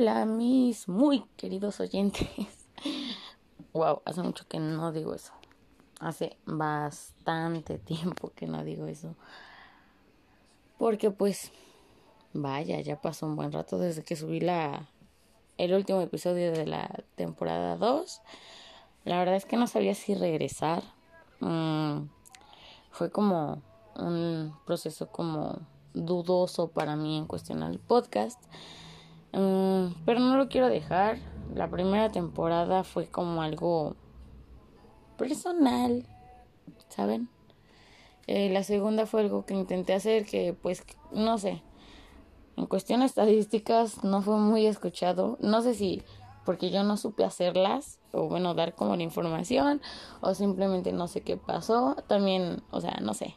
Hola, mis muy queridos oyentes. Wow, hace mucho que no digo eso. Hace bastante tiempo que no digo eso. Porque pues vaya, ya pasó un buen rato desde que subí la el último episodio de la temporada 2. La verdad es que no sabía si regresar. Mm, fue como un proceso como dudoso para mí en cuestionar el podcast. Mm, pero no lo quiero dejar. La primera temporada fue como algo personal, ¿saben? Eh, la segunda fue algo que intenté hacer que pues no sé. En cuestión estadísticas no fue muy escuchado. No sé si porque yo no supe hacerlas o bueno dar como la información o simplemente no sé qué pasó. También, o sea, no sé.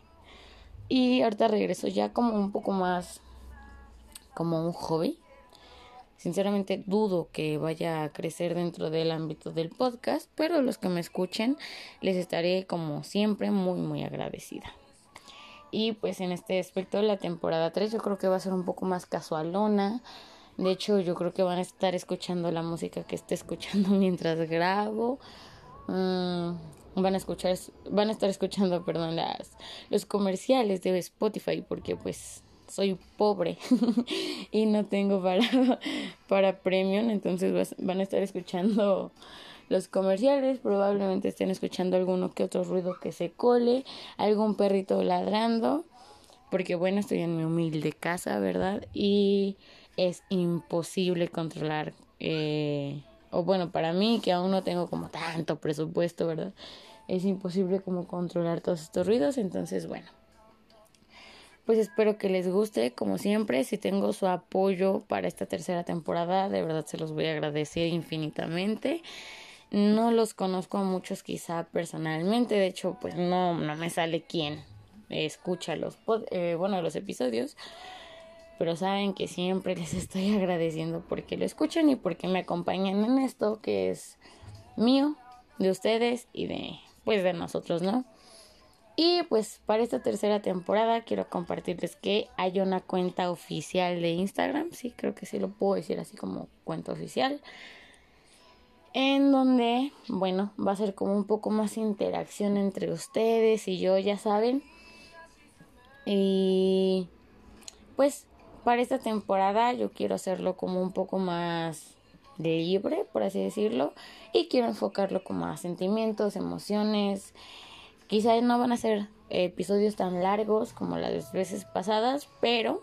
Y ahorita regreso ya como un poco más como un hobby. Sinceramente dudo que vaya a crecer dentro del ámbito del podcast, pero los que me escuchen les estaré como siempre muy muy agradecida. Y pues en este aspecto de la temporada 3 yo creo que va a ser un poco más casualona. De hecho yo creo que van a estar escuchando la música que esté escuchando mientras grabo. Mm, van a escuchar van a estar escuchando perdón las los comerciales de Spotify porque pues soy pobre y no tengo para para premium entonces van a estar escuchando los comerciales probablemente estén escuchando alguno que otro ruido que se cole algún perrito ladrando porque bueno estoy en mi humilde casa verdad y es imposible controlar eh, o bueno, para mí que aún no tengo como tanto presupuesto, ¿verdad? Es imposible como controlar todos estos ruidos, entonces bueno. Pues espero que les guste, como siempre, si tengo su apoyo para esta tercera temporada, de verdad se los voy a agradecer infinitamente. No los conozco a muchos quizá personalmente, de hecho pues no, no me sale quién escucha los, eh, bueno, los episodios pero saben que siempre les estoy agradeciendo porque lo escuchan y porque me acompañan en esto que es mío, de ustedes y de pues de nosotros, ¿no? Y pues para esta tercera temporada quiero compartirles que hay una cuenta oficial de Instagram, sí, creo que sí lo puedo decir así como cuenta oficial, en donde, bueno, va a ser como un poco más interacción entre ustedes y yo, ya saben. Y pues para esta temporada yo quiero hacerlo como un poco más libre, por así decirlo, y quiero enfocarlo como a sentimientos, emociones. Quizás no van a ser episodios tan largos como las veces pasadas, pero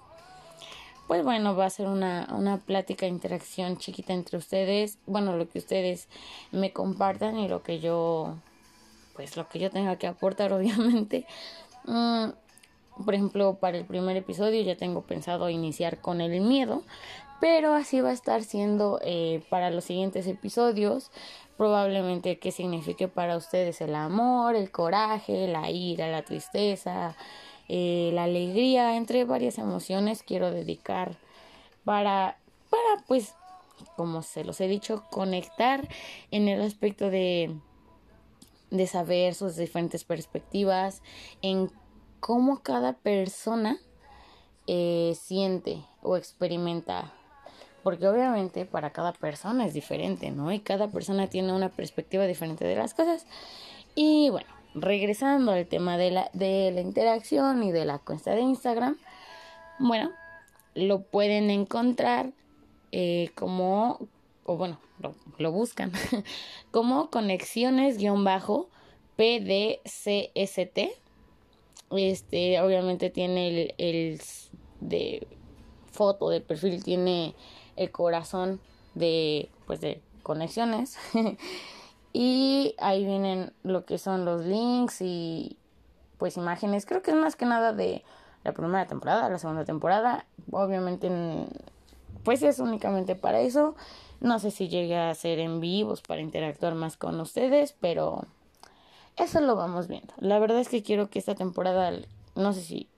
pues bueno, va a ser una, una plática, interacción chiquita entre ustedes, bueno, lo que ustedes me compartan y lo que yo, pues lo que yo tenga que aportar, obviamente. Mm, por ejemplo, para el primer episodio ya tengo pensado iniciar con el miedo, pero así va a estar siendo eh, para los siguientes episodios. Probablemente qué signifique para ustedes el amor, el coraje, la ira, la tristeza, eh, la alegría, entre varias emociones quiero dedicar para, para pues, como se los he dicho, conectar en el aspecto de de saber sus diferentes perspectivas, en cómo cada persona eh, siente o experimenta. Porque obviamente para cada persona es diferente, ¿no? Y cada persona tiene una perspectiva diferente de las cosas. Y bueno, regresando al tema de la, de la interacción y de la cuenta de Instagram, bueno, lo pueden encontrar eh, como, o bueno, lo, lo buscan, como conexiones-pdcst este, obviamente tiene el, el de foto de perfil, tiene el corazón de, pues, de conexiones. y ahí vienen lo que son los links y pues imágenes. Creo que es más que nada de la primera temporada, la segunda temporada. Obviamente, pues es únicamente para eso. No sé si llegue a ser en vivos para interactuar más con ustedes, pero eso lo vamos viendo. La verdad es que quiero que esta temporada, no sé si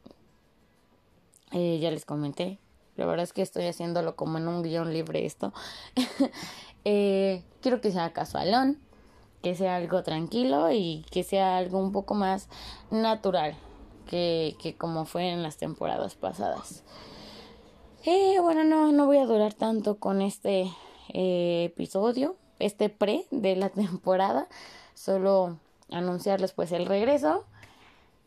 eh, ya les comenté, la verdad es que estoy haciéndolo como en un guion libre esto. eh, quiero que sea casualón, que sea algo tranquilo y que sea algo un poco más natural que, que como fue en las temporadas pasadas. Eh, bueno, no, no voy a durar tanto con este eh, episodio, este pre de la temporada. Solo anunciarles pues el regreso.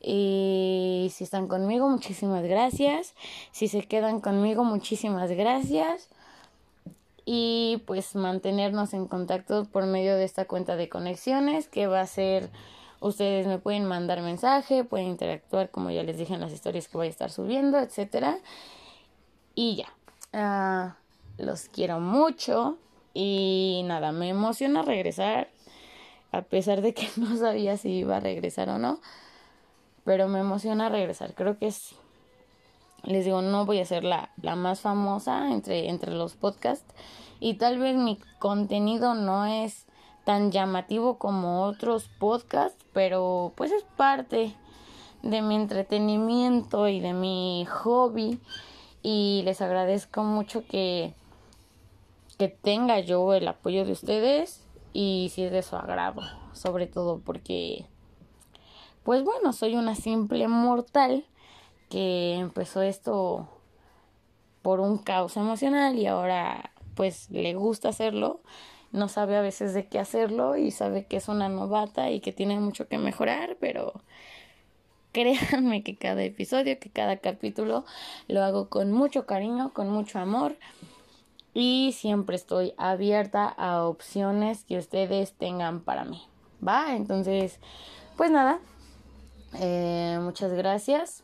Y si están conmigo, muchísimas gracias. Si se quedan conmigo, muchísimas gracias. Y pues mantenernos en contacto por medio de esta cuenta de conexiones que va a ser, ustedes me pueden mandar mensaje, pueden interactuar como ya les dije en las historias que voy a estar subiendo, etcétera. Y ya. Ah, los quiero mucho. Y nada, me emociona regresar. A pesar de que no sabía si iba a regresar o no. Pero me emociona regresar. Creo que es. Les digo, no voy a ser la, la más famosa entre, entre los podcasts. Y tal vez mi contenido no es tan llamativo como otros podcasts. Pero pues es parte de mi entretenimiento y de mi hobby y les agradezco mucho que, que tenga yo el apoyo de ustedes y si es de su agrado, sobre todo porque, pues bueno, soy una simple mortal que empezó esto por un caos emocional y ahora pues le gusta hacerlo, no sabe a veces de qué hacerlo y sabe que es una novata y que tiene mucho que mejorar, pero Créanme que cada episodio, que cada capítulo lo hago con mucho cariño, con mucho amor y siempre estoy abierta a opciones que ustedes tengan para mí. ¿Va? Entonces, pues nada, eh, muchas gracias.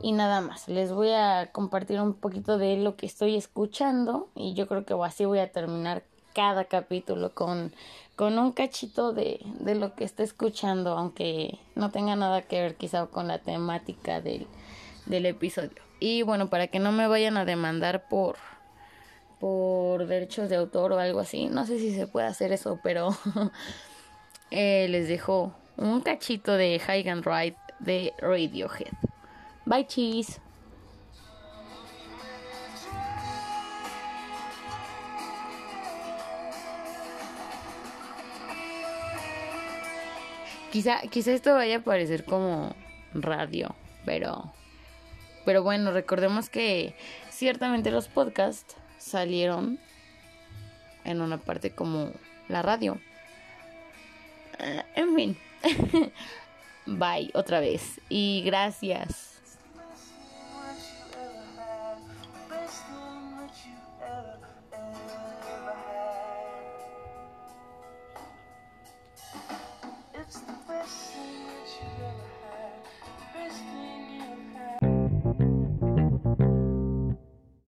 Y nada más, les voy a compartir un poquito de lo que estoy escuchando y yo creo que así voy a terminar cada capítulo con, con un cachito de, de lo que está escuchando, aunque no tenga nada que ver quizá con la temática del, del episodio. Y bueno, para que no me vayan a demandar por, por derechos de autor o algo así, no sé si se puede hacer eso, pero eh, les dejo un cachito de High and Ride de Radiohead. Bye, cheese. Quizá, quizá esto vaya a parecer como radio, pero, pero bueno, recordemos que ciertamente los podcasts salieron en una parte como la radio. Eh, en fin, bye otra vez y gracias.